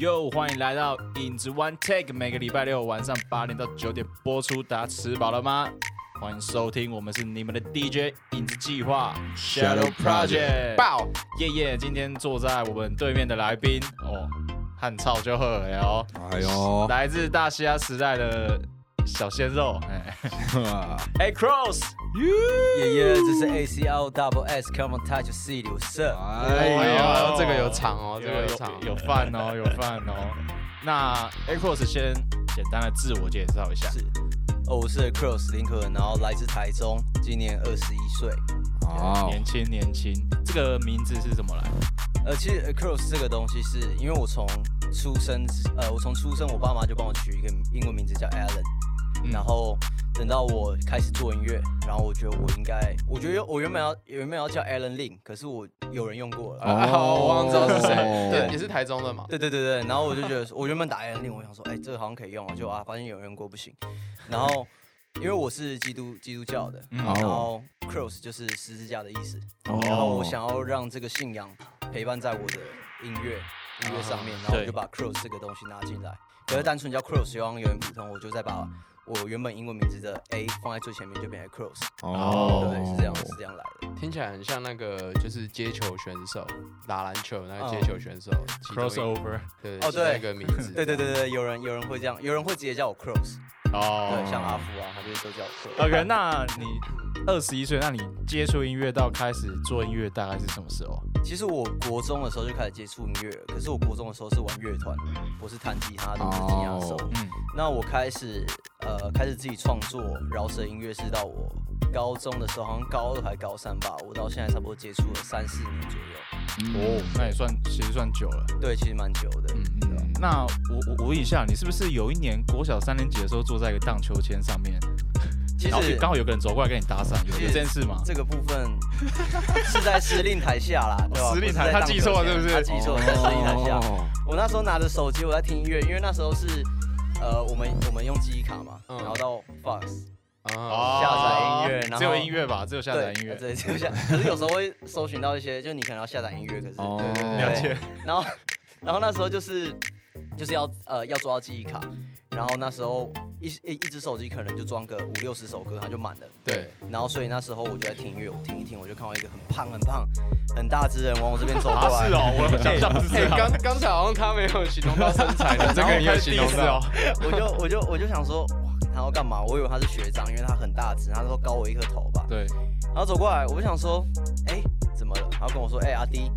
哟，欢迎来到影子 One Take，每个礼拜六晚上八点到九点播出。大家吃饱了吗？欢迎收听，我们是你们的 DJ 影子计划 Shadow Project。爆耶耶！今天坐在我们对面的来宾哦，汉超就喝了哦。哎呦，来自大西洋时代的小鲜肉，哎哎 Cross，爷爷，这是 A C L Double S，Come on touch C 流色。哎呦，这个有场哦，这个有场，有饭哦，有饭哦。那 A Cross 先简单的自我介绍一下。是，哦，我是 Cross 林可，然后来自台中，今年二十一岁。哦，年轻年轻。这个名字是怎么来？呃，其实 Cross 这个东西是因为我从出生，呃，我从出生，我爸妈就帮我取一个英文名字叫然后等到我开始做音乐，然后我觉得我应该，我觉得我原本要原本要叫 Alan Lin，可是我有人用过了，哦，我忘知道是谁，对，也是台中的嘛，对对对对，然后我就觉得我原本打 Alan Lin，我想说，哎，这个好像可以用，就啊，发现有人用过不行，然后因为我是基督基督教的，然后 Cross 就是十字架的意思，然后我想要让这个信仰陪伴在我的音乐音乐上面，然后我就把 Cross 这个东西拿进来，可是单纯叫 Cross 希望有点普通，我就再把。我原本英文名字的 A 放在最前面就变成 Cross，哦，对，是这样，是这样来的。听起来很像那个就是接球选手打篮球那个接球选手 Crossover，对，哦对，那个名字，对对对对，有人有人会这样，有人会直接叫我 Cross，哦，对，像阿福啊，他就都叫 Cross。OK，那你二十一岁，那你接触音乐到开始做音乐大概是什么时候？其实我国中的时候就开始接触音乐，可是我国中的时候是玩乐团，我是弹吉他的吉他手。嗯，那我开始呃开始自己创作饶舌音乐是到我高中的时候，好像高二还高三吧。我到现在差不多接触了三四年左右。哦，那也算其实算久了。对，其实蛮久的。嗯嗯。那我我问一下，你是不是有一年国小三年级的时候坐在一个荡秋千上面？其实刚好有个人走过来跟你搭讪，有这件事吗？这个部分是在司令台下啦，对吧？司令台，他记错了是不是？他记错了，在司令台下。我那时候拿着手机，我在听音乐，因为那时候是呃，我们我们用记忆卡嘛，然后到 Fox 下载音乐，只有音乐吧？只有下载音乐，对，只有下。可是有时候会搜寻到一些，就你可能要下载音乐，可是了解。然后然后那时候就是就是要呃要抓到记忆卡。然后那时候一一一只手机可能就装个五六十首歌，它就满了。对。然后所以那时候我就在听音乐，我听一听，我就看到一个很胖很胖很大只人往我这边走过来。是哦，我 想象是。刚刚才好像他没有形容到身材的，这个有形容到。我就我就我就想说，哇，他要干嘛？我以为他是学长，因为他很大只，他说高我一颗头吧。对。然后走过来，我就想说，哎，怎么了？然后跟我说，哎，阿弟，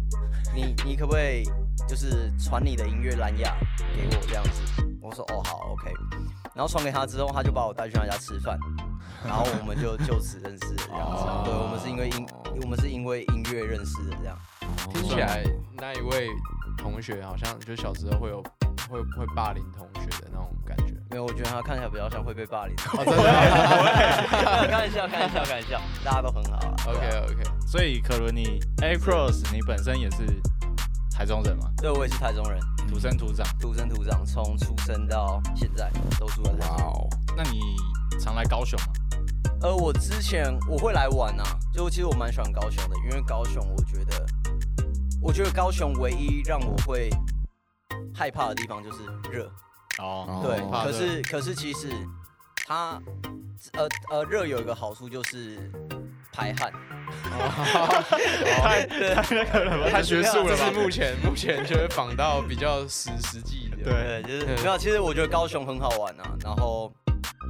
你你可不可以就是传你的音乐蓝牙给我这样子？我说哦好，OK，然后传给他之后，他就把我带去他家吃饭，然后我们就就此认识这样子。对，我们是因为音，我们是因为音乐认识的这样。听起来那一位同学好像就小时候会有会会霸凌同学的那种感觉。没有，我觉得他看起来比较像会被霸凌。真的？开玩笑，开玩笑，开玩笑，大家都很好啊。OK OK，所以可伦你 A Cross 你本身也是。台中人吗？对，我也是台中人，土生土长，土生土长，从出生到现在都住在台中。哇哦，那你常来高雄吗？呃，我之前我会来玩啊，就其实我蛮喜欢高雄的，因为高雄我觉得，我觉得高雄唯一让我会害怕的地方就是热。哦，对，可是可是其实它，呃呃，热有一个好处就是排汗。太太那个了，太学术了。这是目前目前就是仿到比较实实际的。对，就是没有。其实我觉得高雄很好玩啊，然后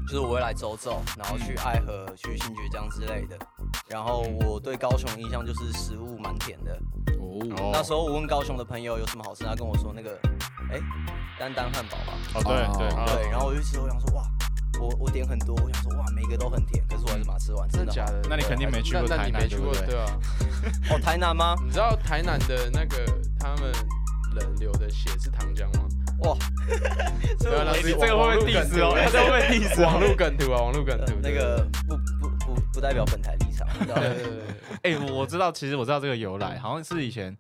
就是我会来走走，然后去爱河、去新觉江之类的。然后我对高雄印象就是食物蛮甜的。哦。那时候我问高雄的朋友有什么好吃，他跟我说那个，哎，丹丹汉堡吧。哦，对对对。然后我就吃，我想说哇。我我点很多，我想说哇，每个都很甜，可是我还是把它吃完。真的假的？那你肯定没去过台南，对啊。哦，台南吗？你知道台南的那个他们人流的血是糖浆吗？哇！这个这个会不会 diss 哦？这个会不会 diss？网络梗图啊，网络梗图。那个不不不不代表本台立场。对对对。哎，我知道，其实我知道这个由来，好像是以前。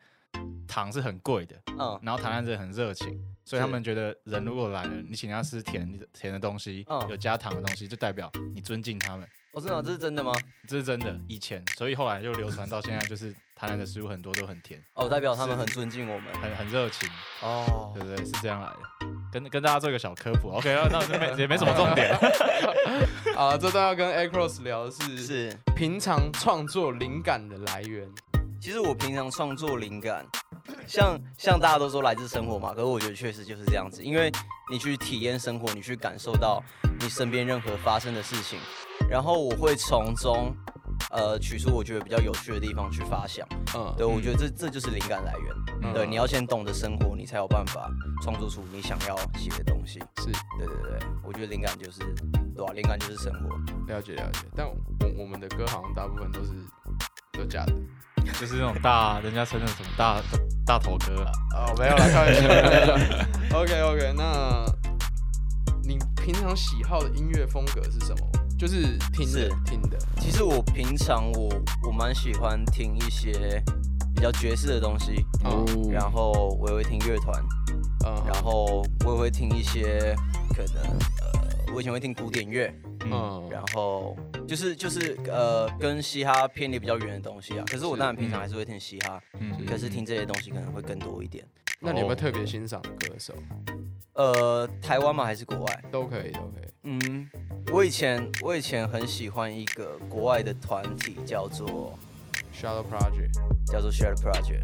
糖是很贵的，嗯，然后台南人很热情，所以他们觉得人如果来了，你请他吃甜甜的东西，有加糖的东西，就代表你尊敬他们。我知道这是真的吗？这是真的，以前，所以后来就流传到现在，就是台南的食物很多都很甜。哦，代表他们很尊敬我们，很很热情。哦，对不对？是这样来的。跟跟大家做一个小科普。OK，那那没也没什么重点。啊，这段要跟 Across 聊的是是平常创作灵感的来源。其实我平常创作灵感，像像大家都说来自生活嘛，可是我觉得确实就是这样子，因为你去体验生活，你去感受到你身边任何发生的事情。然后我会从中，呃，取出我觉得比较有趣的地方去发想。嗯，对，我觉得这这就是灵感来源。对，你要先懂得生活，你才有办法创作出你想要写的东西。是，对对对，我觉得灵感就是，对吧？灵感就是生活。了解了解，但我我们的歌好像大部分都是都假的，就是那种大人家称的什么大大头哥啊。哦，没有了，开玩笑。OK OK，那你平常喜好的音乐风格是什么？就是听的听的，其实我平常我我蛮喜欢听一些比较爵士的东西，然后我也会听乐团，然后我也会听一些可能呃，我以前会听古典乐，嗯，然后就是就是呃，跟嘻哈偏离比较远的东西啊。可是我当然平常还是会听嘻哈，嗯，可是听这些东西可能会更多一点。那你有没有特别欣赏的歌手？呃，台湾吗？还是国外？都可以，都可以。嗯。我以前我以前很喜欢一个国外的团体，叫做 Shadow Project，叫做 Shadow Project。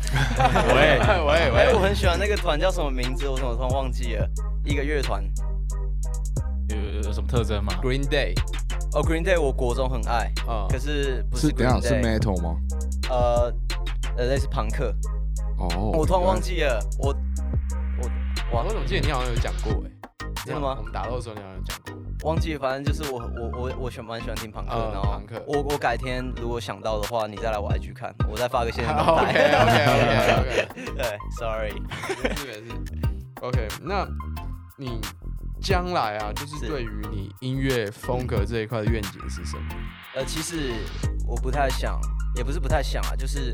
喂喂喂！我很喜欢那个团，叫什么名字？我怎么突然忘记了？一个乐团，特征吗？Green Day。哦，Green Day，我国中很爱。啊。可是不是 Green Day？是 Metal 吗？呃呃，类似朋克。哦。我突然忘记了。我我哇，我怎么记得你好像有讲过？哎。真的吗？我们打斗的时候你好像有讲过。忘记，反正就是我我我我喜蛮喜欢听朋克，然后我我改天如果想到的话，你再来我 IG 看，我再发个现实动态。OK OK OK OK。对，Sorry，没事没事。OK，那你将来啊，就是对于你音乐风格这一块的愿景是什么？呃，其实我不太想，也不是不太想啊，就是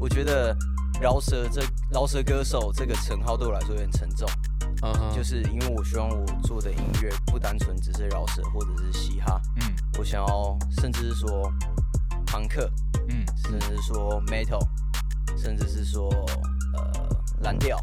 我觉得饶舌这饶舌歌手这个称号对我来说有点沉重。就是因为我希望我做的音乐不单纯只是饶舌或者是嘻哈，嗯，我想要甚至是说朋克，嗯，甚至是说 metal，甚至是说呃蓝调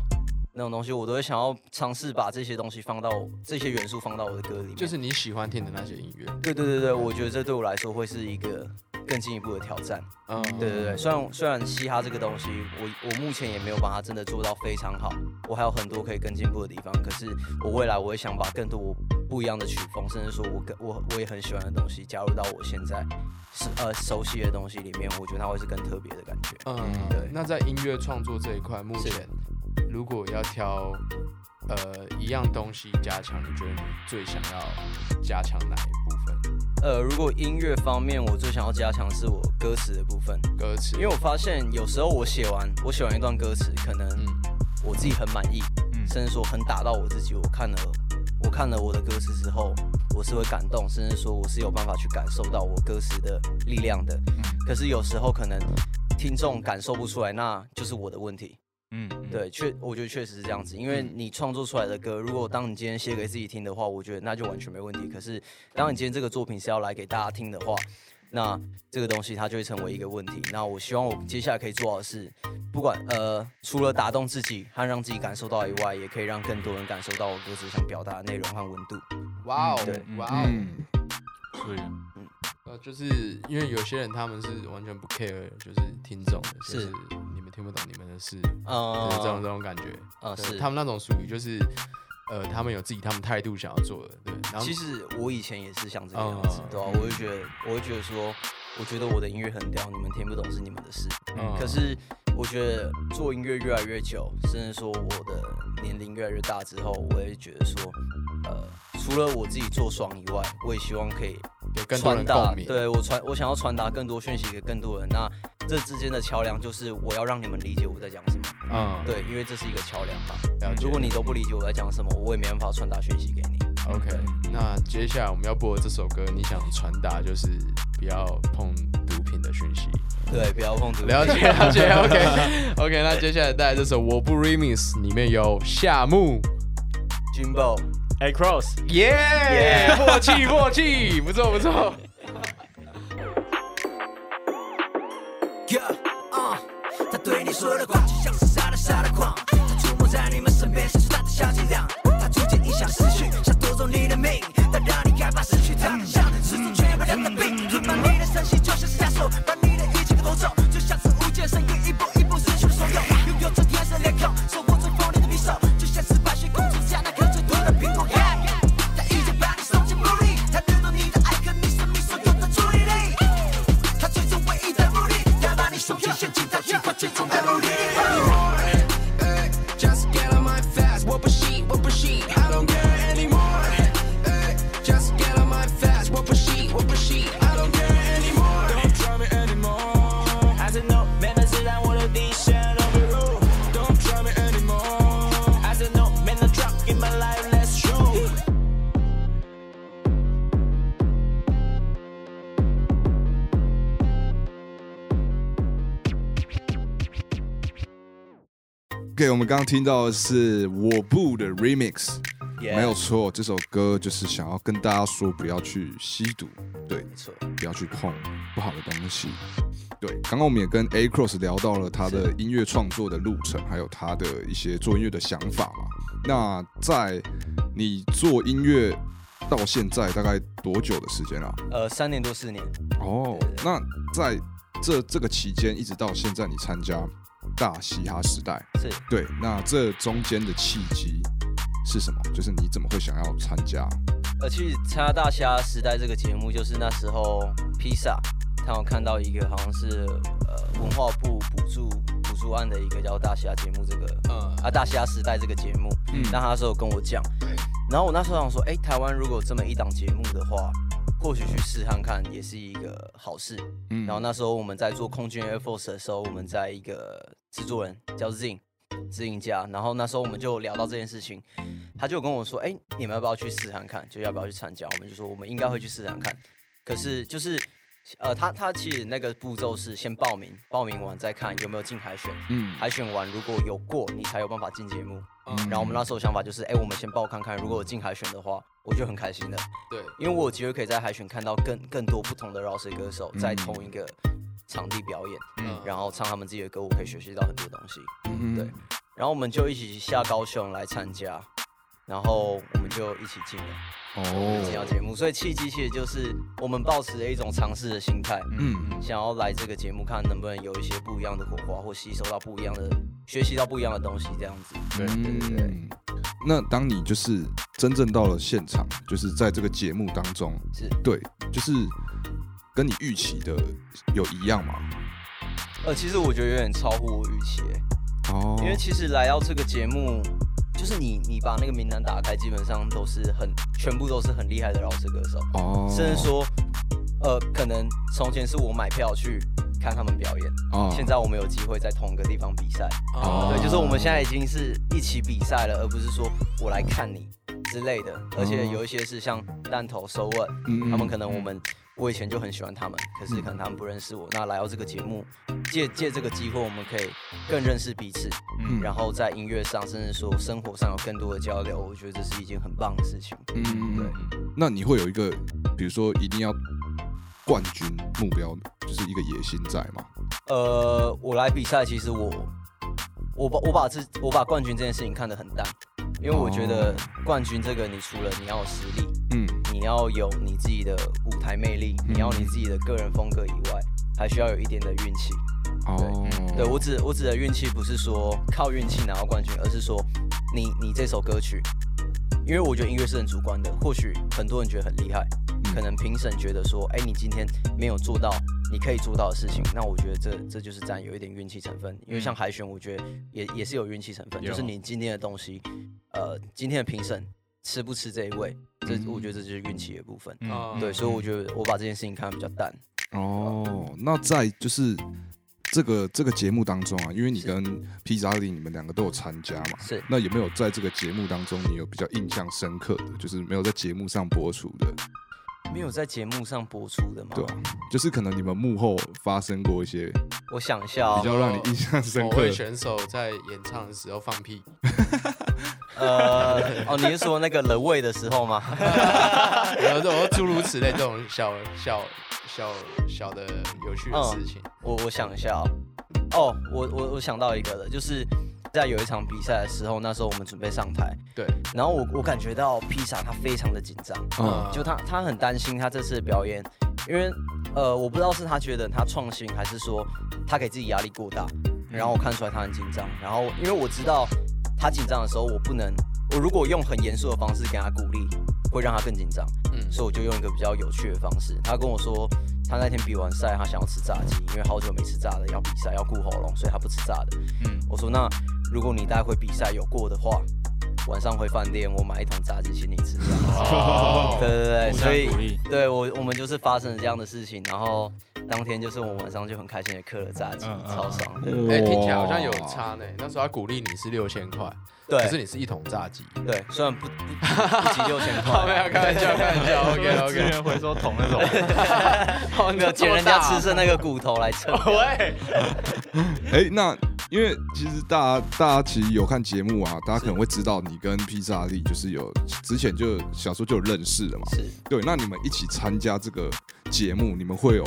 那种东西，我都会想要尝试把这些东西放到这些元素放到我的歌里面，就是你喜欢听的那些音乐。对对对对，我觉得这对我来说会是一个。更进一步的挑战，嗯，对对对，虽然虽然嘻哈这个东西，我我目前也没有把它真的做到非常好，我还有很多可以更进步的地方。可是我未来我也想把更多不一样的曲风，甚至说我更我我也很喜欢的东西加入到我现在是呃熟悉的东西里面，我觉得它会是更特别的感觉。嗯，对。那在音乐创作这一块，目前如果要挑呃一样东西加强，你觉得你最想要加强哪一部分？呃，如果音乐方面，我最想要加强是我歌词的部分。歌词，因为我发现有时候我写完，我写完一段歌词，可能我自己很满意，甚至说很打到我自己。我看了，我看了我的歌词之后，我是会感动，甚至说我是有办法去感受到我歌词的力量的。可是有时候可能听众感受不出来，那就是我的问题。嗯，对，确，我觉得确实是这样子，因为你创作出来的歌，如果当你今天写给自己听的话，我觉得那就完全没问题。可是，当你今天这个作品是要来给大家听的话，那这个东西它就会成为一个问题。那我希望我接下来可以做到的是，不管呃，除了打动自己和让自己感受到以外，也可以让更多人感受到我歌词想表达的内容和温度。哇哦，对，哇哦，所以，呃，就是因为有些人他们是完全不 care，就是听众，是。听不懂你们的事，嗯，这种这种感觉，啊，是他们那种属于就是，呃，他们有自己他们态度想要做的，对。然后其实我以前也是像这个样子，对吧？我就觉得，我会觉得说，我觉得我的音乐很屌，你们听不懂是你们的事。可是我觉得做音乐越来越久，甚至说我的年龄越来越大之后，我也觉得说，呃，除了我自己做爽以外，我也希望可以传达，对我传，我想要传达更多讯息给更多人。那这之间的桥梁就是我要让你们理解我在讲什么。嗯，对，因为这是一个桥梁嘛。如果你都不理解我在讲什么，我也没办法传达讯息给你。OK，那接下来我们要播的这首歌，你想传达就是不要碰毒品的讯息。对，不要碰毒。了解了解，OK OK。那接下来带来这首《我不 Remix》，里面有夏木、Jimbo、A Cross，耶，默契 默契，不错不错。他对你说的话就像是撒的撒的狂，他出没在你们身边像是大的小伎俩，他逐渐影响思绪，想夺走你的命，他让你害怕失去他，像失去全部人的病，把你的身心就像是枷锁，把你们刚刚听到的是我不的 Remix，没有错，这首歌就是想要跟大家说，不要去吸毒，对，没错，不要去碰不好的东西。对，刚刚我们也跟 A Cross 聊到了他的音乐创作的路程，还有他的一些做音乐的想法嘛。那在你做音乐到现在大概多久的时间啊？呃，三年多四年。哦，那在这这个期间一直到现在，你参加。大嘻哈时代是对，那这中间的契机是什么？就是你怎么会想要参加？呃，去参加大嘻哈时代这个节目，就是那时候披萨他有看到一个好像是呃文化部补助补助案的一个叫大嘻哈节目，这个嗯啊大嘻哈时代这个节目，嗯，那他那时候跟我讲，然后我那时候想说，哎，台湾如果有这么一档节目的话。或许去试看看也是一个好事。嗯，然后那时候我们在做空军 Air Force 的时候，我们在一个制作人叫 Zin，Zin 家，然后那时候我们就聊到这件事情，他就跟我说：“哎，你们要不要去试看看？就要不要去参加？”我们就说我们应该会去试看看。可是就是，呃，他他其实那个步骤是先报名，报名完再看有没有进海选。嗯，海选完如果有过，你才有办法进节目。嗯然后我们那时候想法就是，哎，我们先报看看，如果我进海选的话，我就很开心的。对，因为我有机会可以在海选看到更更多不同的饶舌歌手在同一个场地表演，嗯然后唱他们自己的歌，我可以学习到很多东西。嗯对，然后我们就一起下高雄来参加。然后我们就一起进了哦，进到节目，所以契机其实就是我们抱持了一种尝试的心态，嗯，想要来这个节目看能不能有一些不一样的火花，或吸收到不一样的、学习到不一样的东西，这样子。对对对对。那当你就是真正到了现场，就是在这个节目当中，是对，就是跟你预期的有一样吗？呃，其实我觉得有点超乎我预期，哦，因为其实来到这个节目。就是你，你把那个名单打开，基本上都是很，全部都是很厉害的饶舌歌手。哦。甚至说，呃，可能从前是我买票去看他们表演，哦。现在我们有机会在同一个地方比赛。哦。对，就是我们现在已经是一起比赛了，而不是说我来看你之类的。而且有一些是像弹头、收问，他们可能我们。我以前就很喜欢他们，可是可能他们不认识我。那来到这个节目，借借这个机会，我们可以更认识彼此，嗯，然后在音乐上，甚至说生活上有更多的交流。我觉得这是一件很棒的事情。嗯，对。那你会有一个，比如说一定要冠军目标，就是一个野心在吗？呃，我来比赛，其实我我把我把这我把冠军这件事情看得很淡。因为我觉得冠军这个，你除了你要有实力，嗯，你要有你自己的舞台魅力，你要你自己的个人风格以外，还需要有一点的运气。哦，对我指我指的运气不是说靠运气拿到冠军，而是说你你这首歌曲，因为我觉得音乐是很主观的，或许很多人觉得很厉害。可能评审觉得说，哎，你今天没有做到你可以做到的事情，那我觉得这这就是占有一点运气成分。因为像海选，我觉得也也是有运气成分，就是你今天的东西，呃，今天的评审吃不吃这一位，这我觉得这就是运气的部分。对，所以我觉得我把这件事情看得比较淡。哦，那在就是这个这个节目当中啊，因为你跟披萨里你们两个都有参加嘛，是。那有没有在这个节目当中，你有比较印象深刻的，就是没有在节目上播出的？没有在节目上播出的吗？对啊，就是可能你们幕后发生过一些，我想一下，比较让你印象深刻。选手在演唱的时候放屁。呃，哦，你是说那个人位的时候吗？有这种诸如此类这种小小小小的有趣的事情。我我想一下，哦，我我我想到一个了，就是。在有一场比赛的时候，那时候我们准备上台，对，然后我我感觉到披萨他非常的紧张，嗯，就他他很担心他这次的表演，因为呃我不知道是他觉得他创新，还是说他给自己压力过大，然后我看出来他很紧张，然后因为我知道他紧张的时候，我不能，我如果用很严肃的方式给他鼓励，会让他更紧张，嗯，所以我就用一个比较有趣的方式，他跟我说。他那天比完赛，他想要吃炸鸡，因为好久没吃炸的，要比赛要顾喉咙，所以他不吃炸的。嗯，我说那如果你待会比赛有过的话，晚上回饭店我买一桶炸鸡请你吃。哦，对对对，所以对我我们就是发生了这样的事情，然后当天就是我晚上就很开心的刻了炸鸡，超爽。哎，听起来好像有差呢。那时候他鼓励你是六千块。对，可是你是一桶炸鸡。对，虽然不不不及六千块。没有开玩笑，开玩笑。OK OK。资源回收桶那种。没有捡人家吃剩那个骨头来吃。喂。哎，那因为其实大家大家其实有看节目啊，大家可能会知道你跟披萨利就是有之前就小时候就有认识的嘛。是。对，那你们一起参加这个节目，你们会有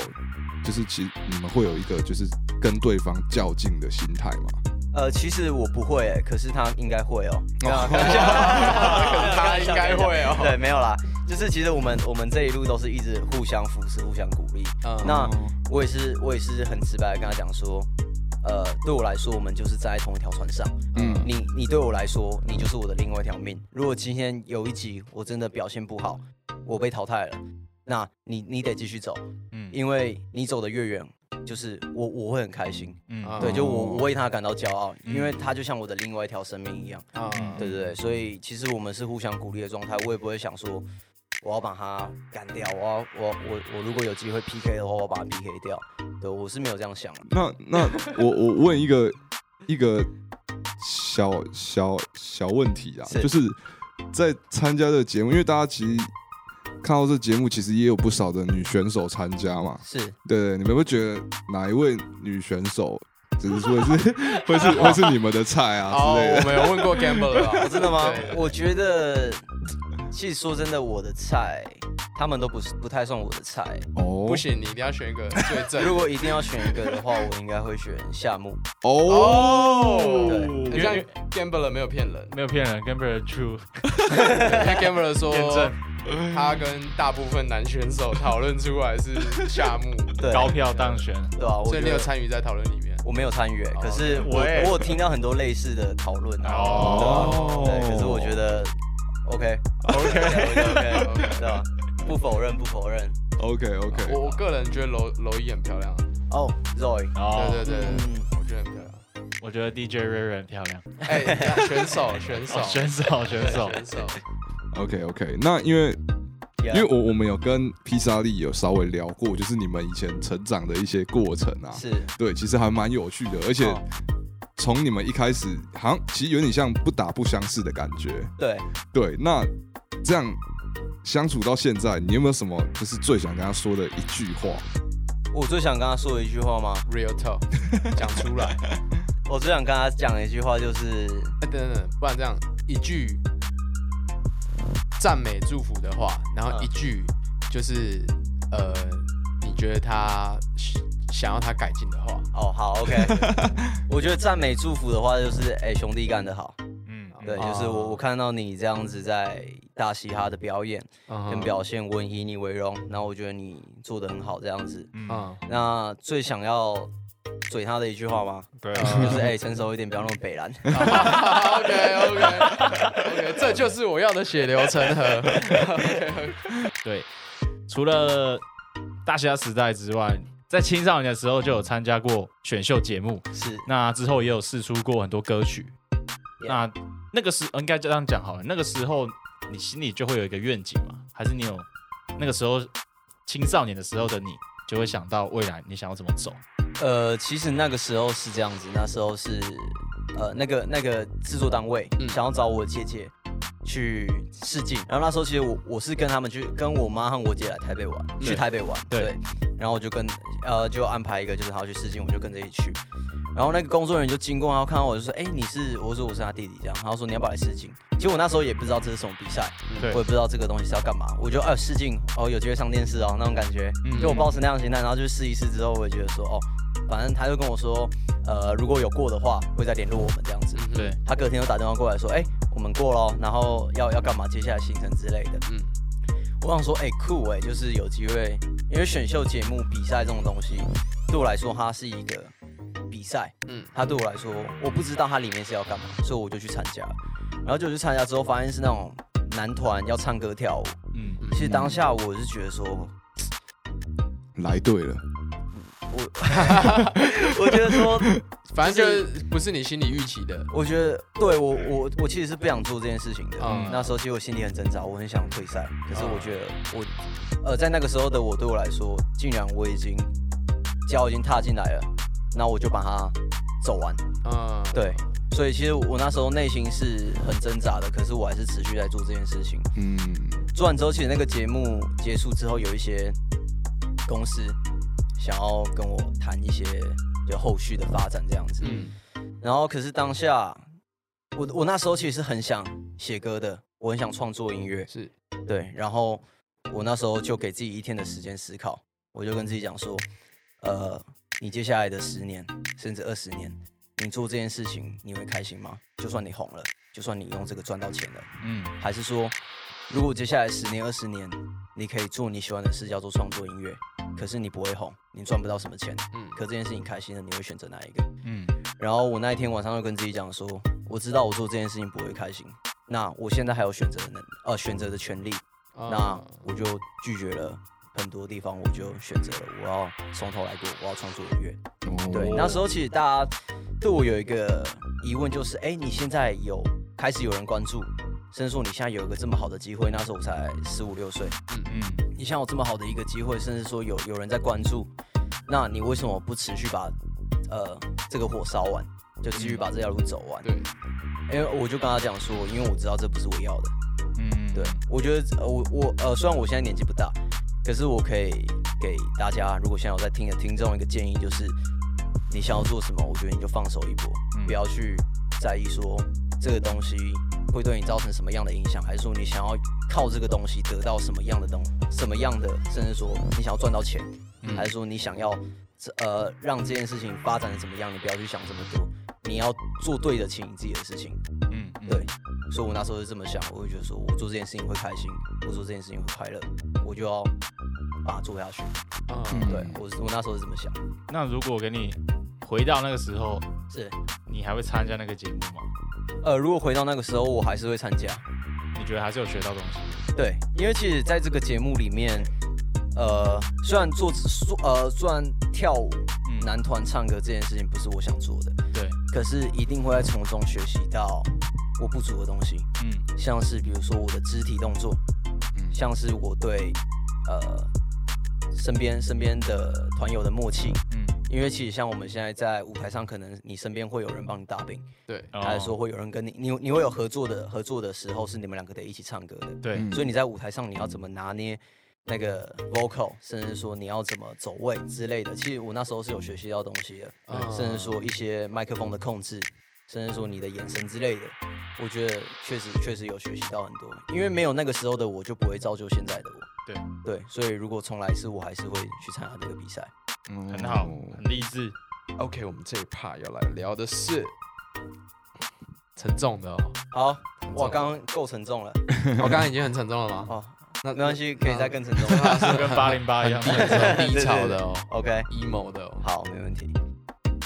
就是其实你们会有一个就是跟对方较劲的心态吗？呃，其实我不会诶，可是他应该会哦。他应该会哦。对，没有啦，就是其实我们我们这一路都是一直互相扶持、互相鼓励。嗯，那我也是我也是很直白的跟他讲说，呃，对我来说，我们就是在同一条船上。嗯，你你对我来说，你就是我的另外一条命。如果今天有一集我真的表现不好，我被淘汰了，那你你得继续走。嗯，因为你走的越远。就是我我会很开心，嗯，对，就我我为他感到骄傲，因为他就像我的另外一条生命一样，啊，对对对，所以其实我们是互相鼓励的状态，我也不会想说我要把他干掉，我要我我我如果有机会 PK 的话，我把他 PK 掉，对我是没有这样想的。那那我我问一个一个小小小问题啊，就是在参加的节目，因为大家其实。看到这节目，其实也有不少的女选手参加嘛。是对，你们会觉得哪一位女选手，只是说是会是 会是你们的菜啊之类的？我没有问过 Gambler，真的吗？我觉得，其实说真的，我的菜，他们都不是不太算我的菜。哦，不行，你一定要选一个最正。如果一定要选一个的话，我应该会选夏目。哦，对，你像 Gambler 没有骗人，没有骗人，Gambler true。像 Gambler 说。他跟大部分男选手讨论出来是夏目 高票当选，对吧？所以你有参与在讨论里面？我没有参与，可是我我有听到很多类似的讨论哦。对，可是我觉得 OK OK OK OK，对吧？不否认，不否认。OK OK，我我个人觉得楼楼一很漂亮。哦，Zoe，对对对，我觉得很漂亮。我觉得 DJ Ray 很漂亮。哎，选手选手选手选手选手。OK OK，那因为因为我我们有跟披萨利有稍微聊过，就是你们以前成长的一些过程啊，是对，其实还蛮有趣的，而且从你们一开始，好像其实有点像不打不相识的感觉，对对，那这样相处到现在，你有没有什么就是最想跟他说的一句话？我最想跟他说的一句话吗？Real talk，讲出来。我最想跟他讲的一句话就是，等等等，不然这样一句。赞美祝福的话，然后一句就是呃，你觉得他想要他改进的话。哦，好，OK。我觉得赞美祝福的话就是，哎，兄弟干得好。嗯，对，就是我我看到你这样子在大嘻哈的表演跟表现，我以你为荣。然后我觉得你做的很好，这样子。嗯，那最想要。嘴他的一句话吗？对，就是哎，成熟一点，不要那么北蓝。OK OK OK，这就是我要的血流成河。对，除了大虾时代之外，在青少年的时候就有参加过选秀节目，是。那之后也有试出过很多歌曲。那那个时应该这样讲好了，那个时候你心里就会有一个愿景嘛？还是你有那个时候青少年的时候的你，就会想到未来你想要怎么走？呃，其实那个时候是这样子，那时候是，呃，那个那个制作单位想要找我姐姐，去试镜。然后那时候其实我我是跟他们去，跟我妈和我姐来台北玩，去台北玩。对。然后我就跟呃就安排一个，就是他要去试镜，我就跟着一起去。然后那个工作人员就经过，然后看到我就说：“哎，你是？”我说：“我是他弟弟。”这样，然后说：“你要不要来试镜？”其实我那时候也不知道这是什么比赛，我也不知道这个东西是要干嘛。我就哎试镜哦，有机会上电视哦那种感觉。就我抱持那样心态，然后就试一试之后，我也觉得说哦，反正他就跟我说，呃，如果有过的话，会再联络我们这样子。对。他隔天又打电话过来说：“哎，我们过了，然后要要干嘛？接下来行程之类的。”嗯。我想说：“哎，酷哎，就是有机会，因为选秀节目比赛这种东西，对我来说它是一个。”比赛，嗯，他对我来说，我不知道它里面是要干嘛，所以我就去参加，然后就去参加之后，发现是那种男团要唱歌跳舞，嗯，其实当下我是觉得说，来对了，我，我觉得说，反正就是不是你心里预期的，我觉得，对我，我，我其实是不想做这件事情的，嗯，那时候其实我心里很挣扎，我很想退赛，可是我觉得我，呃，在那个时候的我对我来说，竟然我已经脚已经踏进来了。那我就把它走完，嗯，对，所以其实我那时候内心是很挣扎的，可是我还是持续在做这件事情，嗯，做完之后，其实那个节目结束之后，有一些公司想要跟我谈一些就后续的发展这样子，嗯，然后可是当下我我那时候其实是很想写歌的，我很想创作音乐，是对，然后我那时候就给自己一天的时间思考，我就跟自己讲说，呃。你接下来的十年甚至二十年，你做这件事情你会开心吗？就算你红了，就算你用这个赚到钱了，嗯，还是说，如果接下来十年二十年，你可以做你喜欢的事，叫做创作音乐，可是你不会红，你赚不到什么钱，嗯，可这件事情开心的，你会选择哪一个？嗯，然后我那一天晚上就跟自己讲说，我知道我做这件事情不会开心，那我现在还有选择的能，呃，选择的权利，那我就拒绝了。很多地方我就选择了，我要从头来过，我要创作音乐。对，那时候其实大家对我有一个疑问，就是，哎，你现在有开始有人关注，甚至说你现在有一个这么好的机会，那时候我才十五六岁，嗯嗯，你像有这么好的一个机会，甚至说有有人在关注，那你为什么不持续把呃这个火烧完，就继续把这条路走完？对，因为我就跟他讲说，因为我知道这不是我要的，嗯，对，我觉得我我呃虽然我现在年纪不大。可是我可以给大家，如果现在有在听的听众一个建议，就是你想要做什么，我觉得你就放手一搏，不要去在意说这个东西会对你造成什么样的影响，还是说你想要靠这个东西得到什么样的东，什么样的，甚至说你想要赚到钱，还是说你想要呃让这件事情发展的怎么样，你不要去想这么多，你要做对得起你自己的事情，嗯，对。所以我那时候是这么想，我会觉得说，我做这件事情会开心，我做这件事情会快乐，我就要把它做下去。嗯，对我我那时候是这么想。那如果给你回到那个时候，是，你还会参加那个节目吗？呃，如果回到那个时候，我还是会参加。你觉得还是有学到东西？对，因为其实在这个节目里面，呃，虽然做说呃虽然跳舞、男团唱歌这件事情不是我想做的，对，可是一定会在从中学习到。我不足的东西，嗯，像是比如说我的肢体动作，嗯，像是我对呃身边身边的团友的默契，嗯，因为其实像我们现在在舞台上，可能你身边会有人帮你打饼，对，还是说会有人跟你，你你会有合作的合作的时候，是你们两个得一起唱歌的，对，所以你在舞台上你要怎么拿捏那个 vocal，甚至说你要怎么走位之类的，其实我那时候是有学习到东西的，甚至说一些麦克风的控制。甚至说你的眼神之类的，我觉得确实确实有学习到很多，因为没有那个时候的我就不会造就现在的我。对对，所以如果重来是我还是会去参加这个比赛。嗯，很好，很励志。OK，我们这一 part 要来聊的是沉重的哦。好，我，刚刚够沉重了。我 刚刚已经很沉重了吗？哦，那没关系，可以再更沉重。是跟八零八一样，低潮的哦。OK，emo 的。好，没问题。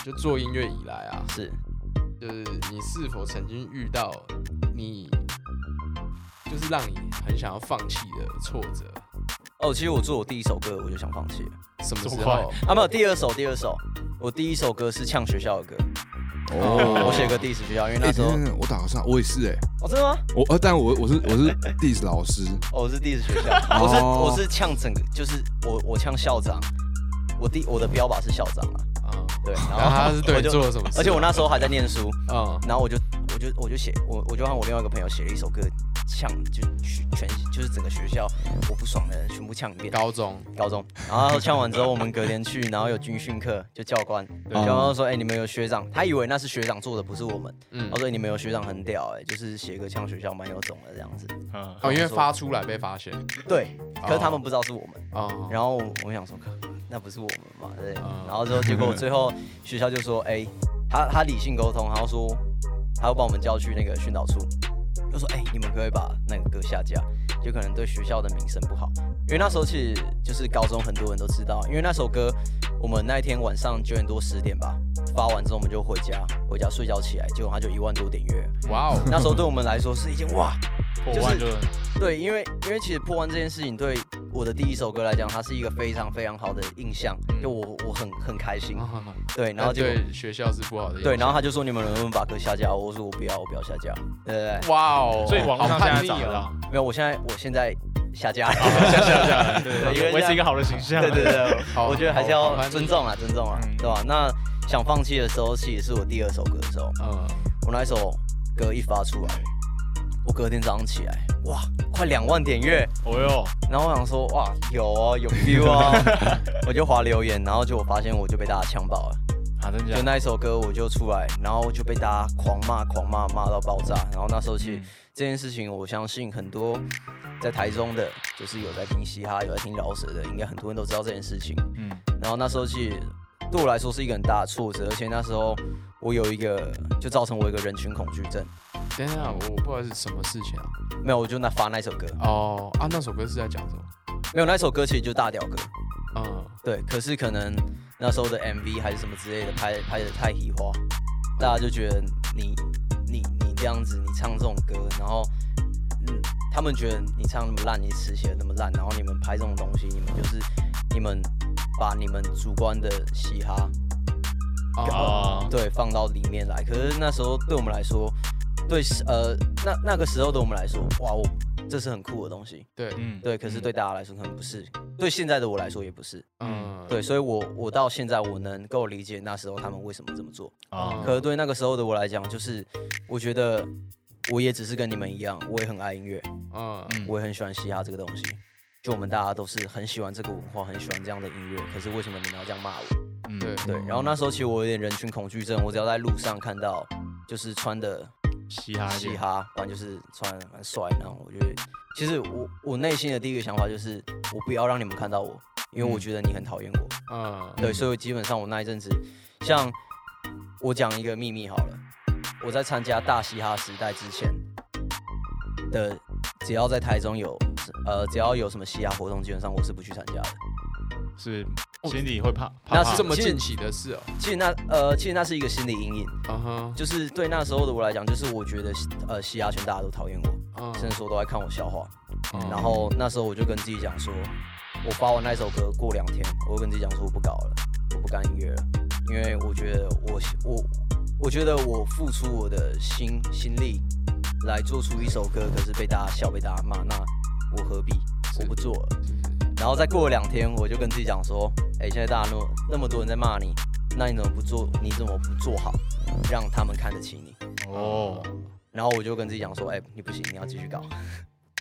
就做音乐以来啊，是。就是你是否曾经遇到你，就是让你很想要放弃的挫折？哦，其实我做我第一首歌我就想放弃了。什么时候？啊，没有，第二首，第二首，我第一首歌是呛学校的歌。哦，我写个 diss 学校，因为那时候我打个岔，我也是哎。哦，真的吗？我呃，但我我是我是 diss 老师。哦，我是 diss 学校，我是我是呛整个，就是我我呛校长，我第我的标靶是校长啊。对，然后他是对做了什么事？而且我那时候还在念书，嗯，然后我就我就我就写我我就让我另外一个朋友写了一首歌。呛就全就是整个学校我不爽的人全部呛一遍。高中高中，然后呛完之后，我们隔天去，然后有军训课，就教官教官说：“哎，你们有学长？”他以为那是学长做的，不是我们。嗯，他说：“你们有学长很屌，哎，就是写歌呛学校蛮有种的这样子。”嗯，哦，因为发出来被发现。对，可是他们不知道是我们。哦。然后我想说，那不是我们嘛？对。然后之后结果最后学校就说：“哎，他他理性沟通，然后说他要把我们叫去那个训导处。”就说：“哎，你们可不可以把那个歌下架？就可能对学校的名声不好。因为那时候其实就是高中，很多人都知道。因为那首歌，我们那一天晚上九点多十点吧发完之后，我们就回家，回家睡觉起来，结果它就一万多点阅。哇哦！那时候对我们来说是一件哇。”破万就对，因为因为其实破万这件事情对我的第一首歌来讲，它是一个非常非常好的印象，就我我很很开心。对，然后就对学校是不好的。对，然后他就说你们能不能把歌下架？我说我不要，我不要下架。对对对。哇哦！所以网上现在找了？没有，我现在我现在下架了。下下架。对 对，维持一个好的形象。对对对，我觉得还是要尊重啊，尊重啊，对吧？那想放弃的时候，其实是我第二首歌的时候。嗯。我那一首歌一发出来。我隔天早上起来，哇，快两万点阅，哦哟！然后我想说，哇，有啊，有 feel 啊，我就划留言，然后就我发现我就被大家枪爆了，啊，真的？就那一首歌我就出来，然后就被大家狂骂，狂骂，骂到爆炸。然后那时候其实这件事情，我相信很多在台中的，就是有在听嘻哈、有在听饶舌的，应该很多人都知道这件事情。嗯。然后那时候其实对我来说是一个很大的挫折，而且那时候我有一个，就造成我一个人群恐惧症。等一下，我不知道是什么事情啊？没有，我就那发那首歌。哦啊，那首歌是在讲什么？没有，那首歌其实就大屌歌。嗯，对。可是可能那时候的 MV 还是什么之类的，拍拍的太喜花，大家就觉得你你你这样子，你唱这种歌，然后嗯，他们觉得你唱那么烂，你词写的那么烂，然后你们拍这种东西，你们就是你们把你们主观的嘻哈啊，对，放到里面来。可是那时候对我们来说。对，呃，那那个时候的我们来说，哇，我这是很酷的东西。对，嗯，对。可是对大家来说可能不是，对现在的我来说也不是。嗯，对。所以，我我到现在我能够理解那时候他们为什么这么做。啊。可是对那个时候的我来讲，就是我觉得我也只是跟你们一样，我也很爱音乐。嗯。我也很喜欢嘻哈这个东西。就我们大家都是很喜欢这个文化，很喜欢这样的音乐。可是为什么你们要这样骂我？嗯，对对。然后那时候其实我有点人群恐惧症，我只要在路上看到就是穿的。嘻哈，嘻哈，不然就是穿蛮帅。然后我觉得，其实我我内心的第一个想法就是，我不要让你们看到我，因为我觉得你很讨厌我。嗯，对，所以基本上我那一阵子，像我讲一个秘密好了，我在参加大嘻哈时代之前的，只要在台中有，呃，只要有什么嘻哈活动，基本上我是不去参加的。是心里会怕，那是这么近期的事哦。其实那呃，其实那是一个心理阴影。嗯哼，就是对那时候的我来讲，就是我觉得呃，嘻哈圈大家都讨厌我，甚至说都在看我笑话。然后那时候我就跟自己讲说，我发完那首歌过两天，我跟自己讲说我不搞了，我不干音乐了，因为我觉得我我我觉得我付出我的心心力来做出一首歌，可是被大家笑，被大家骂，那我何必？我不做了。然后再过了两天，我就跟自己讲说：“哎，现在大家那么那么多人在骂你，那你怎么不做？你怎么不做好，让他们看得起你？”哦。然后我就跟自己讲说：“哎，你不行，你要继续搞。”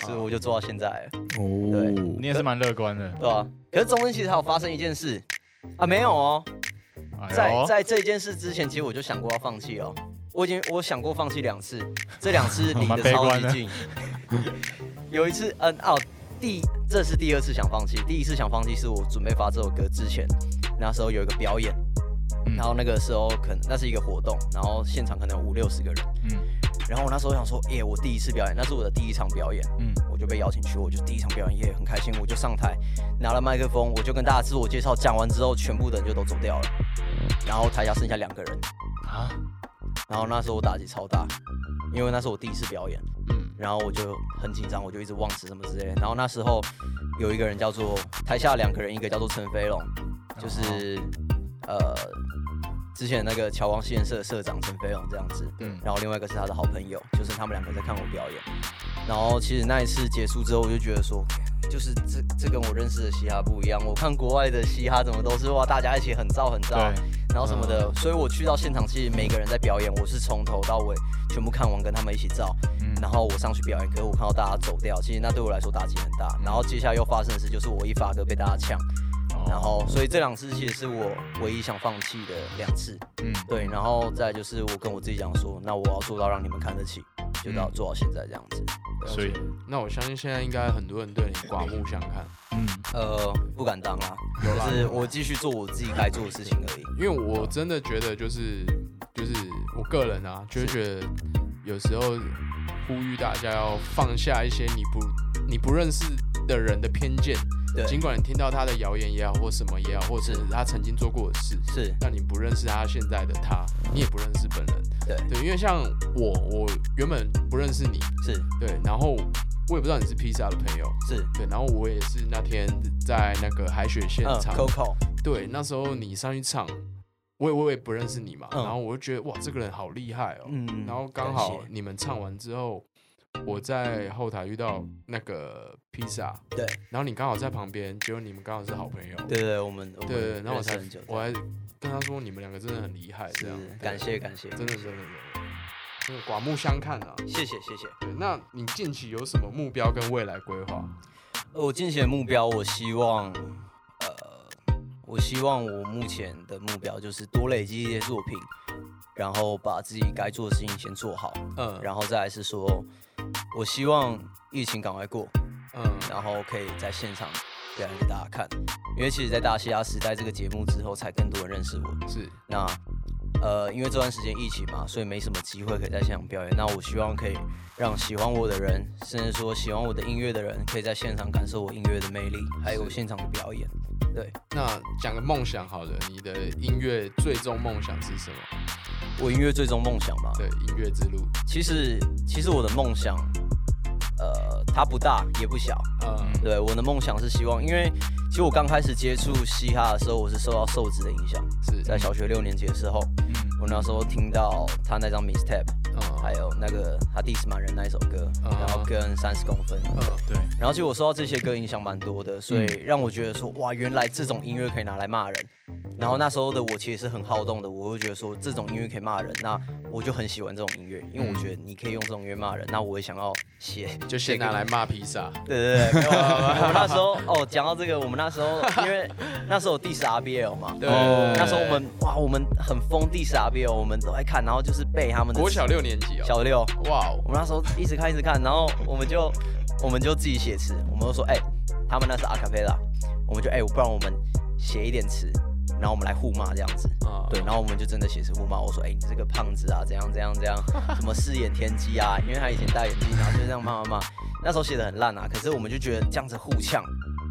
所以我就做到现在。哦。对，你也是蛮乐观的，对吧？可是中间其实还有发生一件事啊，没有哦。在在这件事之前，其实我就想过要放弃哦。我已经我想过放弃两次，这两次 离得超级近。有一次，嗯哦。第这是第二次想放弃，第一次想放弃是我准备发这首歌之前，那时候有一个表演，然后那个时候可能那是一个活动，然后现场可能有五六十个人，嗯，然后我那时候想说，耶，我第一次表演，那是我的第一场表演，嗯，我就被邀请去，我就第一场表演也很开心，我就上台拿了麦克风，我就跟大家自我介绍，讲完之后，全部的人就都走掉了，然后台下剩下两个人，啊，然后那时候我打击超大，因为那是我第一次表演。嗯。然后我就很紧张，我就一直忘词什么之类。然后那时候有一个人叫做台下两个人，一个叫做陈飞龙，就是呃之前那个乔光实验社社长陈飞龙这样子。嗯。然后另外一个是他的好朋友，就是他们两个在看我表演。然后其实那一次结束之后，我就觉得说，就是这这跟我认识的嘻哈不一样。我看国外的嘻哈怎么都是哇，大家一起很燥很燥。然后什么的，所以我去到现场，其实每个人在表演，我是从头到尾全部看完，跟他们一起照。然后我上去表演，可是我看到大家走掉，其实那对我来说打击很大。然后接下来又发生的事，就是我一发歌被大家抢。然后，所以这两次其实是我唯一想放弃的两次。嗯，对。然后再就是我跟我自己讲说，那我要做到让你们看得起，就到做到现在这样子。所以，那我相信现在应该很多人对你刮目相看。嗯，呃，不敢当啊，就是我继续做我自己该做的事情而已。因为我真的觉得，就是就是我个人啊，就是觉得有时候呼吁大家要放下一些你不你不认识的人的偏见。尽管你听到他的谣言也好，或什么也好，或者是他曾经做过的事，是，但你不认识他现在的他，你也不认识本人。对。对，因为像我，我原本不认识你，是。对，然后我也不知道你是披萨的朋友，是。对，然后我也是那天在那个海选现场，Coco，对，那时候你上去唱，我也我也不认识你嘛，然后我就觉得哇，这个人好厉害哦，嗯，然后刚好你们唱完之后。我在后台遇到那个披萨，对，然后你刚好在旁边，结果你们刚好是好朋友，对对，我们对对，然后我才我还跟他说你们两个真的很厉害，这样，感谢感谢，真的真的真的，刮目相看啊，谢谢谢谢。对，那你近期有什么目标跟未来规划？我近期的目标，我希望，呃，我希望我目前的目标就是多累积一些作品，然后把自己该做的事情先做好，嗯，然后再来是说。我希望疫情赶快过，嗯，然后可以在现场表演给大家看，因为其实，在大西亚时代这个节目之后，才更多人认识我。是，那，呃，因为这段时间疫情嘛，所以没什么机会可以在现场表演。那我希望可以让喜欢我的人，甚至说喜欢我的音乐的人，可以在现场感受我音乐的魅力，还有现场的表演。对，那讲个梦想好了，你的音乐最终梦想是什么？我音乐最终梦想嘛？对，音乐之路。其实，其实我的梦想，呃，它不大也不小。嗯，对，我的梦想是希望，因为其实我刚开始接触嘻哈的时候，我是受到瘦子的影响。是在小学六年级的时候，嗯，我那时候听到他那张 Mistape，嗯，还有那个他第十满人那一首歌，然后跟三十公分，嗯，对。然后其实我受到这些歌影响蛮多的，所以让我觉得说，哇，原来这种音乐可以拿来骂人。然后那时候的我其实是很好动的，我会觉得说这种音乐可以骂人，那我就很喜欢这种音乐，因为我觉得你可以用这种音乐骂人，那我也想要写，就写拿来骂披萨。对对对，我们那时候哦，讲到这个，我们那时候因为 那时候第十 RBL 嘛，对，那时候我们哇，我们很疯第十 RBL，我们都爱看，然后就是背他们的。国小六年级哦，小六，哇，我们那时候一直看一直看，然后我们就我们就自己写词，我们就说哎，他们那是阿卡贝拉，我们就哎，不然我们写一点词。然后我们来互骂这样子，对，然后我们就真的写词互骂。我说，哎，你这个胖子啊，怎样怎样怎样，什么四眼天机啊？因为他以前戴眼镜，然后就这样骂骂骂。那时候写的很烂啊，可是我们就觉得这样子互呛，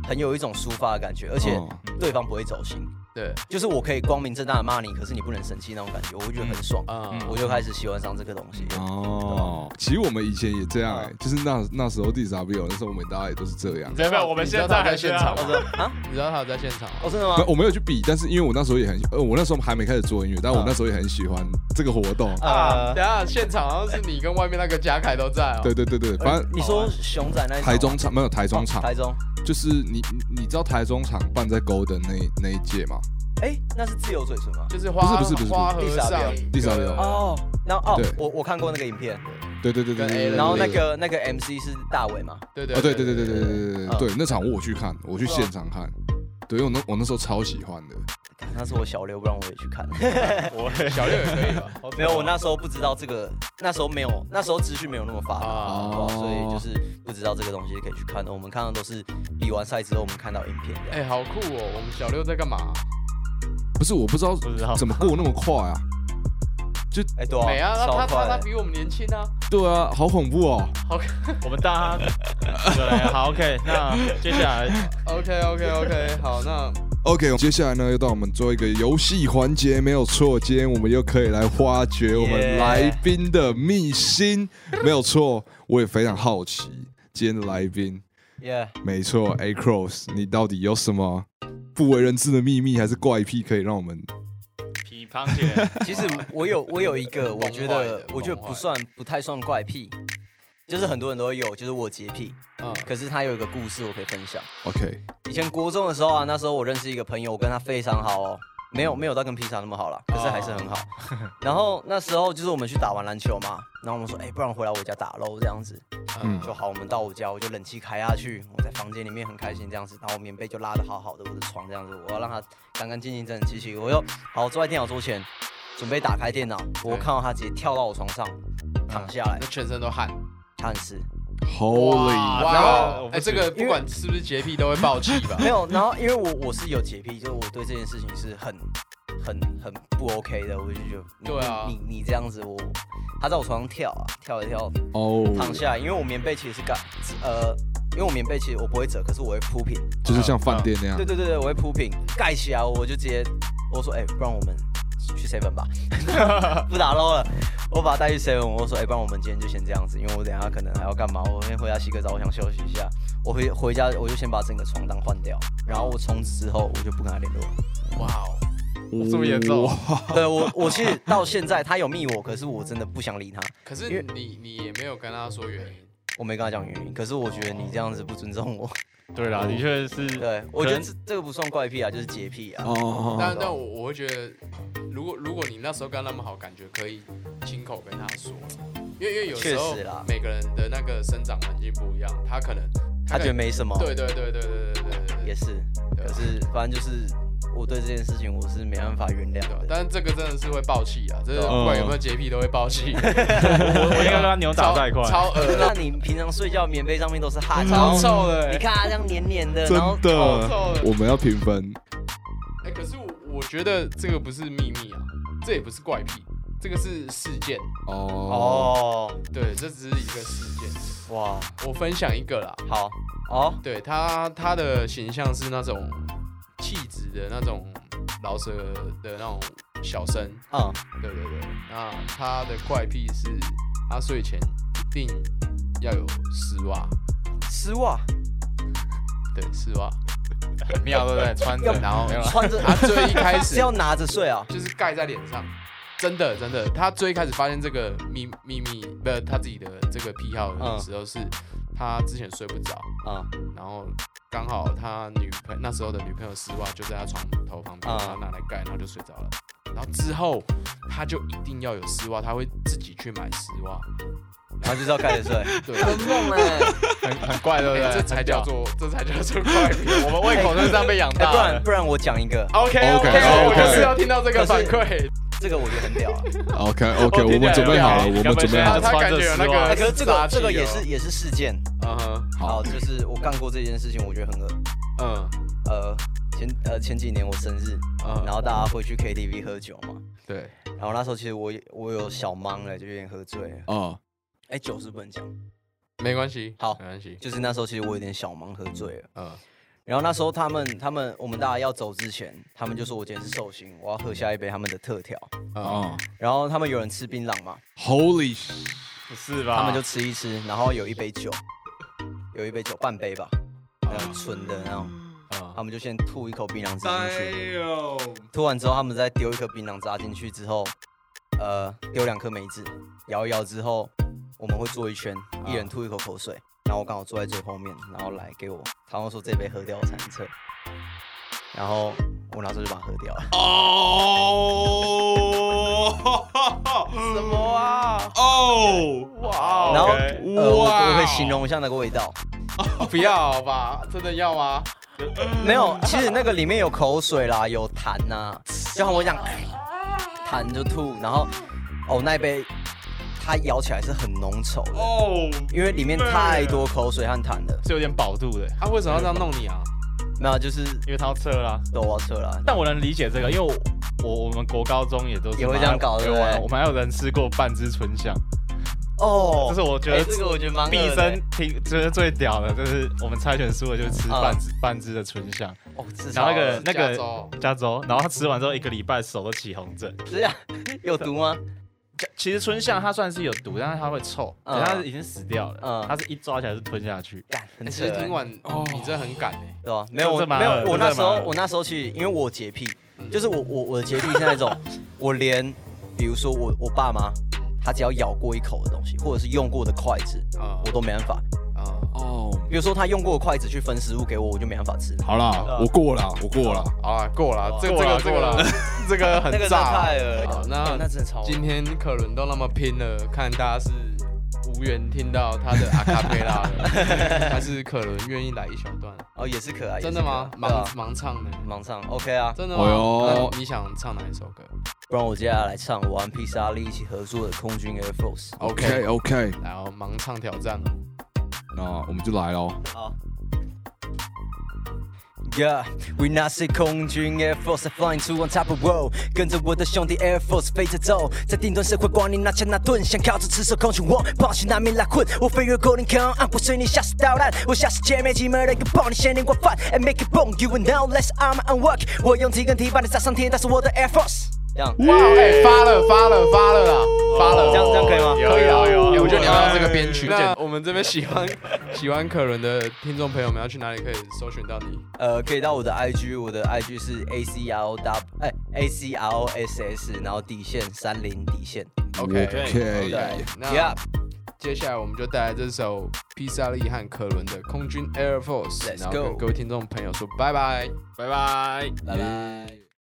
很有一种抒发的感觉，而且对方不会走心。对，就是我可以光明正大的骂你，可是你不能生气那种感觉，我会觉得很爽。嗯，我就开始喜欢上这个东西。哦，其实我们以前也这样哎，就是那那时候 D W 有，那时候我们大家也都是这样。没有没有，我们现在在现场 啊？你知道他有在现场？哦，真的吗？我没有去比，但是因为我那时候也很，呃，我那时候还没开始做音乐，但我那时候也很喜欢这个活动啊。等下现场好像是你跟外面那个嘉凯都在哦。对对对对，反正你说熊仔那台中场没有台中场，台中就是你你知道台中场办在 Golden 那那一届吗？哎，那是自由嘴唇吗？就是花不是不是不是花和尚，第三遍哦。然后哦，我我看过那个影片，对对对对。然后那个那个 MC 是大伟嘛？对对对对对对对对对对。那场我去看，我去现场看，对，因为我那我那时候超喜欢的。那是我小六，不然我也去看。我小六也可以吧？没有，我那时候不知道这个，那时候没有，那时候资讯没有那么发达，所以就是不知道这个东西可以去看的。我们看的都是比完赛之后，我们看到影片。哎，好酷哦！我们小六在干嘛？不是，我不知道怎么过那么快啊！就哎，对啊，他他他比我们年轻啊！对啊，好恐怖哦！好，我们大家对，好 OK，那接下来 OK OK OK，好，那 OK，接下来呢，又到我们做一个游戏环节，没有错，今天我们又可以来挖掘我们来宾的秘辛，没有错，我也非常好奇今天的来宾，Yeah，没错，A Cross，你到底有什么不为人知的秘密，还是怪癖，可以让我们？其实我有我有一个，我觉得我觉得不算不太算怪癖，就是很多人都有，就是我洁癖。嗯，可是他有一个故事我可以分享。OK，以前国中的时候啊，那时候我认识一个朋友，我跟他非常好哦。没有没有到跟披萨那么好了，可是还是很好。然后那时候就是我们去打完篮球嘛，然后我们说，哎，不然回来我家打喽这样子。嗯，就好，我们到我家，我就冷气开下去，我在房间里面很开心这样子，然后棉被就拉的好好的，我的床这样子，我要让它干干净净、整整齐齐。我又好坐在电脑桌前，准备打开电脑，我看到他直接跳到我床上，躺下来，全身都汗，汗湿。Holy！然后，哎，这个不管是不是洁癖都会爆气吧？没有，然后因为我我是有洁癖，就是我对这件事情是很很很不 OK 的，我就觉得，对啊，你你这样子，我他在我床上跳啊，跳一跳，哦，躺下，因为我棉被其实是盖，呃，因为我棉被其实我不会折，可是我会铺平，就是像饭店那样，对对对对，我会铺平，盖起来，我就直接我说，哎，不然我们。去 seven 吧，不打 low 了。我把他带去 seven，我说，哎，不然我们今天就先这样子，因为我等下可能还要干嘛。我先回家洗个澡，我想休息一下。我回回家，我就先把整个床单换掉，然后我从此之后我就不跟他联络了。哇哦，这么严重？对我，我其实到现在他有密我，可是我真的不想理他。可是你你也没有跟他说原因，我没跟他讲原因。可是我觉得你这样子不尊重我。对啦，的确是。对，我觉得这这个不算怪癖啊，就是洁癖啊。哦。但但我我会觉得。如果如果你那时候跟他那么好，感觉可以亲口跟他说，因为因为有时候每个人的那个生长环境不一样，他可能他觉得没什么，对对对对对对对对，也是，可是反正就是我对这件事情我是没办法原谅的，但是这个真的是会爆气啊，这是不管有没有洁癖都会爆气，我我应该跟他扭打在一块，超恶那你平常睡觉棉被上面都是汗，超臭的，你看它这样黏黏的，真的，我们要平分，哎，可是我我觉得这个不是秘密啊。这也不是怪癖，这个是事件。哦。哦，对，这只是一个事件。哇。我分享一个啦，好。哦，对他他的形象是那种气质的那种老舍的那种小生，嗯，对对对。那他的怪癖是，他睡前一定要有丝袜，丝袜，对，丝袜。很妙，对不对？穿着，然后穿着，他最一开始 是要拿着睡啊，就是盖在脸上。真的，真的，他最一开始发现这个秘秘密，不是他自己的这个癖好的时候，是他之前睡不着啊，然后刚好他女朋那时候的女朋友丝袜就在他床头旁边，他拿来盖，然后就睡着了。然后之后他就一定要有丝袜，他会自己去买丝袜。然后就是要盖着睡，对，很梦哎，很很怪，对不对？这才叫做，这才叫做怪癖。我们胃口就是这样被养大。不然不然，我讲一个。OK OK OK，我就是要听到这个反馈。这个我觉得很屌啊。OK OK，我们准备好了，我们准备好了。他感觉有那个，可是这个这个也是也是事件。嗯哼，好，就是我干过这件事情，我觉得很恶。嗯，呃，前呃前几年我生日，然后大家会去 KTV 喝酒嘛。对。然后那时候其实我我有小懵了，就有点喝醉了。哦。哎，酒是不能讲，没关系，好，没关系。就是那时候其实我有点小忙，喝醉了。嗯，然后那时候他们他们我们大家要走之前，他们就说我今天是寿星，我要喝下一杯他们的特调。哦，然后他们有人吃槟榔嘛？Holy，不是吧？他们就吃一吃，然后有一杯酒，有一杯酒，半杯吧，那种纯的那种。啊，他们就先吐一口槟榔汁进去，吐完之后，他们再丢一颗槟榔渣进去之后，呃，丢两颗梅子，摇一摇之后。我们会坐一圈，一人吐一口口水，然后我刚好坐在最后面，然后来给我，他们说这杯喝掉才能撤，然后我拿出就把它喝掉了。哦，什么啊？哦，哇！然后我我会形容一下那个味道。不要吧？真的要吗？没有，其实那个里面有口水啦，有痰呐，就像我讲，痰就吐，然后哦那杯。它咬起来是很浓稠的哦，因为里面太多口水和痰了，是有点饱肚的。他为什么要这样弄你啊？没有，就是因为他要撤了，对，我要撤了。但我能理解这个，因为我我我们国高中也都也会这样搞，对不对？我们还有人吃过半只春香。哦，这是我觉得这个我觉得蛮毕生听觉得最屌的，就是我们猜拳输了就吃半只半只的春香。哦，然后那个那个加州，然后他吃完之后一个礼拜手都起红疹。是啊，有毒吗？其实春象它算是有毒，但是它会臭，它已经死掉了。嗯，它是一抓起来就吞下去。其实听完哦，你真的很敢哎，对吧？没有没有，我那时候我那时候去，因为我洁癖，就是我我我的洁癖是那种，我连比如说我我爸妈，他只要咬过一口的东西，或者是用过的筷子，我都没办法。哦，比如说他用过的筷子去分食物给我，我就没办法吃。好啦，我过了，我过了，好了，过了，这个这个这个这个很炸。那那真的超。今天可伦都那么拼了，看大家是无缘听到他的阿卡贝拉了，还是可伦愿意来一小段？哦，也是可爱。真的吗？盲盲唱呢？盲唱，OK 啊。真的吗？哦你想唱哪一首歌？不然我接下来唱我和披萨利一起合作的空军 Air Force。OK OK，然后，盲唱挑战哦。那我们就来喽。好。Yeah, we not say 空军 Air Force flying to on top of world，跟着我的兄弟 Air Force 飞着走，在顶端社会光临拿枪拿盾，想靠着赤手空拳我抛弃难民来困，我飞越 Golden Gun，我随你下死导弹，我下死歼灭机门的一个炮，你先连过饭，and make it boom，you will know less armor and work，我用 T 跟 T 把你砸上天，但是我的 Air Force。这样。哇，哎，发了发了发了啦，发了，这样这样可以吗？可以啊，我觉得你要用这个编曲。那我们这边喜欢 喜欢可伦的听众朋友们要去哪里可以搜寻到你？呃，可以到我的 IG，我的 IG 是 A C R O W 哎 A C R O S S，然后底线三零底线。OK OK，那接下来我们就带来这首披萨利和可伦的空军 Air Force，然后跟各位听众朋友说拜拜。拜拜。拜拜。